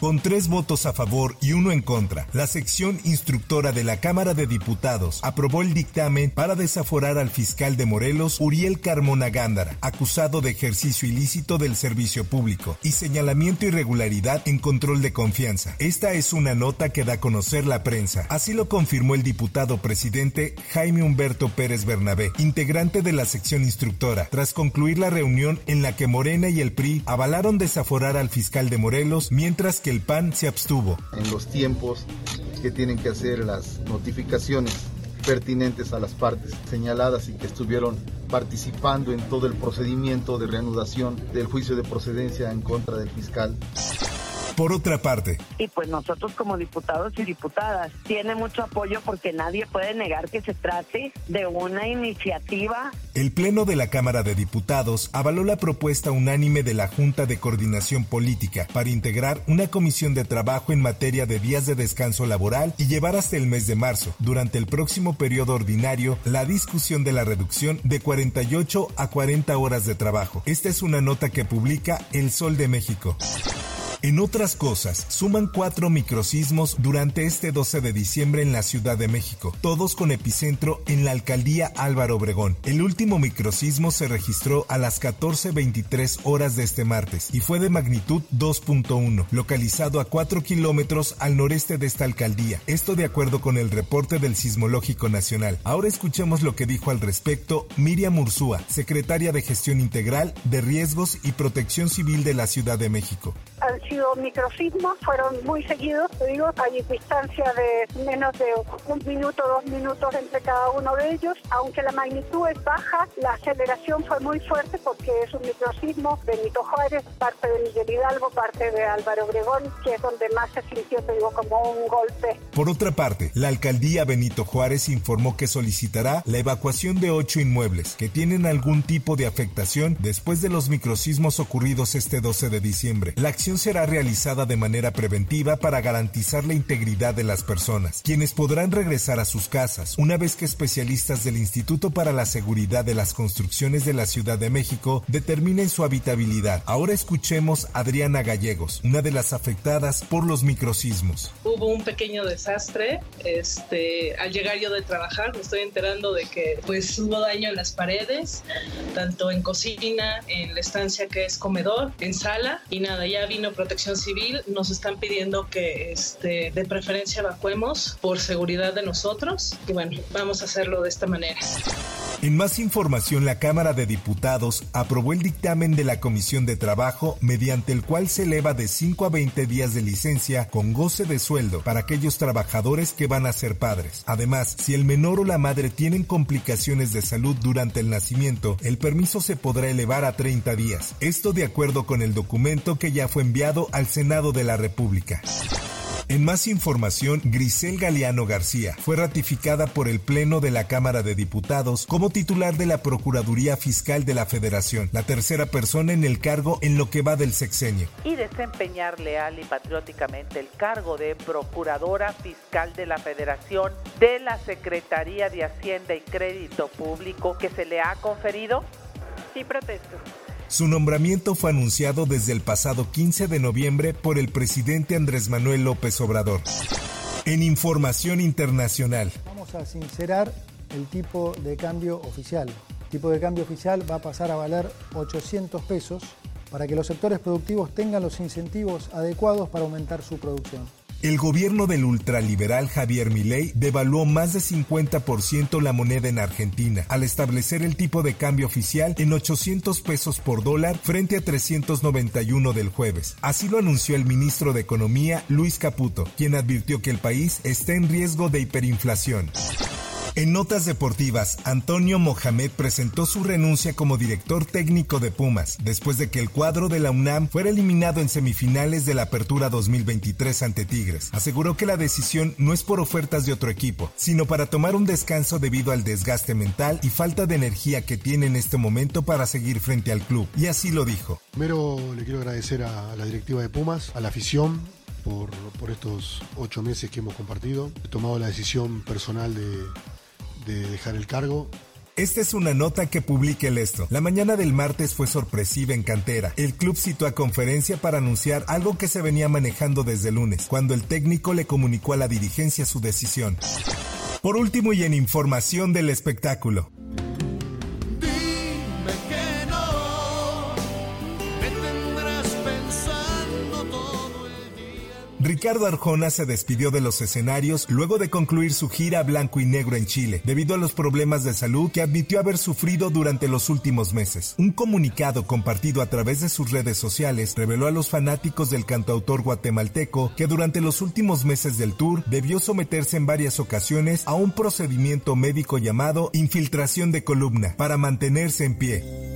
Con tres votos a favor y uno en contra, la sección instructora de la Cámara de Diputados aprobó el dictamen para desaforar al fiscal de Morelos, Uriel Carmona Gándara, acusado de ejercicio ilícito del servicio público y señalamiento irregularidad en control de confianza. Esta es una nota que da a conocer la prensa. Así lo confirmó el diputado presidente Jaime Humberto Pérez Bernabé, integrante de la sección instructora, tras concluir la reunión en la que Morena y el PRI avalaron desaforar al fiscal de Morelos, mientras que el PAN se abstuvo. en los tiempos que tienen que hacer las notificaciones pertinentes a las partes señaladas y que estuvieron participando en todo el procedimiento de reanudación del juicio de procedencia en contra del fiscal. Por otra parte, y pues nosotros como diputados y diputadas tiene mucho apoyo porque nadie puede negar que se trate de una iniciativa. el Pleno de la Cámara de Diputados avaló la propuesta unánime de la Junta de Coordinación Política para integrar una comisión de trabajo en materia de días de descanso laboral y llevar hasta el mes de marzo, durante el próximo periodo ordinario, la discusión de la reducción de 48 a 40 horas de trabajo. Esta es una nota que publica El Sol de México. En otras cosas, suman cuatro microsismos durante este 12 de diciembre en la Ciudad de México, todos con epicentro en la alcaldía Álvaro Obregón. El último microsismo se registró a las 14.23 horas de este martes y fue de magnitud 2.1, localizado a 4 kilómetros al noreste de esta alcaldía. Esto de acuerdo con el reporte del Sismológico Nacional. Ahora escuchemos lo que dijo al respecto Miriam Ursúa, secretaria de Gestión Integral de Riesgos y Protección Civil de la Ciudad de México. Han sido microsismos, fueron muy seguidos, te digo, hay distancia de menos de un minuto, dos minutos entre cada uno de ellos, aunque la magnitud es baja, la aceleración fue muy fuerte porque es un microsismo, Benito Juárez, parte de Miguel Hidalgo, parte de Álvaro Obregón, que es donde más se sintió, te digo, como un golpe. Por otra parte, la alcaldía Benito Juárez informó que solicitará la evacuación de ocho inmuebles que tienen algún tipo de afectación después de los microsismos ocurridos este 12 de diciembre. La acción será realizada de manera preventiva para garantizar la integridad de las personas, quienes podrán regresar a sus casas una vez que especialistas del Instituto para la Seguridad de las Construcciones de la Ciudad de México determinen su habitabilidad. Ahora escuchemos a Adriana Gallegos, una de las afectadas por los microsismos. hubo un pequeño desastre. Este, al llegar yo de trabajar, me estoy enterando de que pues hubo daño en las paredes, tanto en cocina, en la estancia que es comedor, en sala y nada, ya vino Protección Civil, nos están pidiendo que este, de preferencia evacuemos por seguridad de nosotros y bueno, vamos a hacerlo de esta manera. En más información, la Cámara de Diputados aprobó el dictamen de la Comisión de Trabajo mediante el cual se eleva de 5 a 20 días de licencia con goce de sueldo para aquellos trabajadores que van a ser padres. Además, si el menor o la madre tienen complicaciones de salud durante el nacimiento, el permiso se podrá elevar a 30 días. Esto de acuerdo con el documento que ya fue enviado al Senado de la República. En más información, Grisel Galeano García fue ratificada por el Pleno de la Cámara de Diputados como titular de la Procuraduría Fiscal de la Federación, la tercera persona en el cargo en lo que va del sexenio. y desempeñar leal y patrióticamente el cargo de Procuradora Fiscal de la Federación de la Secretaría de Hacienda y Crédito Público que se le ha conferido? Sí, protesto. Su nombramiento fue anunciado desde el pasado 15 de noviembre por el presidente Andrés Manuel López Obrador. En información internacional, Vamos a sincerar el tipo de cambio oficial. El tipo de cambio oficial va a pasar a valer 800 pesos para que los sectores productivos tengan los incentivos adecuados para aumentar su producción. El gobierno del ultraliberal Javier Milei devaluó más de 50% la moneda en Argentina al establecer el tipo de cambio oficial en 800 pesos por dólar frente a 391 del jueves. Así lo anunció el ministro de Economía Luis Caputo, quien advirtió que el país está en riesgo de hiperinflación. En notas deportivas, Antonio Mohamed presentó su renuncia como director técnico de Pumas, después de que el cuadro de la UNAM fuera eliminado en semifinales de la Apertura 2023 ante Tigres. Aseguró que la decisión no es por ofertas de otro equipo, sino para tomar un descanso debido al desgaste mental y falta de energía que tiene en este momento para seguir frente al club. Y así lo dijo. Primero le quiero agradecer a la directiva de Pumas, a la afición, por, por, estos ocho meses que hemos compartido. He tomado la decisión personal de, de dejar el cargo. Esta es una nota que publica el esto. La mañana del martes fue sorpresiva en cantera. El club citó a conferencia para anunciar algo que se venía manejando desde el lunes, cuando el técnico le comunicó a la dirigencia su decisión. Por último y en información del espectáculo. Ricardo Arjona se despidió de los escenarios luego de concluir su gira blanco y negro en Chile, debido a los problemas de salud que admitió haber sufrido durante los últimos meses. Un comunicado compartido a través de sus redes sociales reveló a los fanáticos del cantautor guatemalteco que durante los últimos meses del tour debió someterse en varias ocasiones a un procedimiento médico llamado infiltración de columna para mantenerse en pie.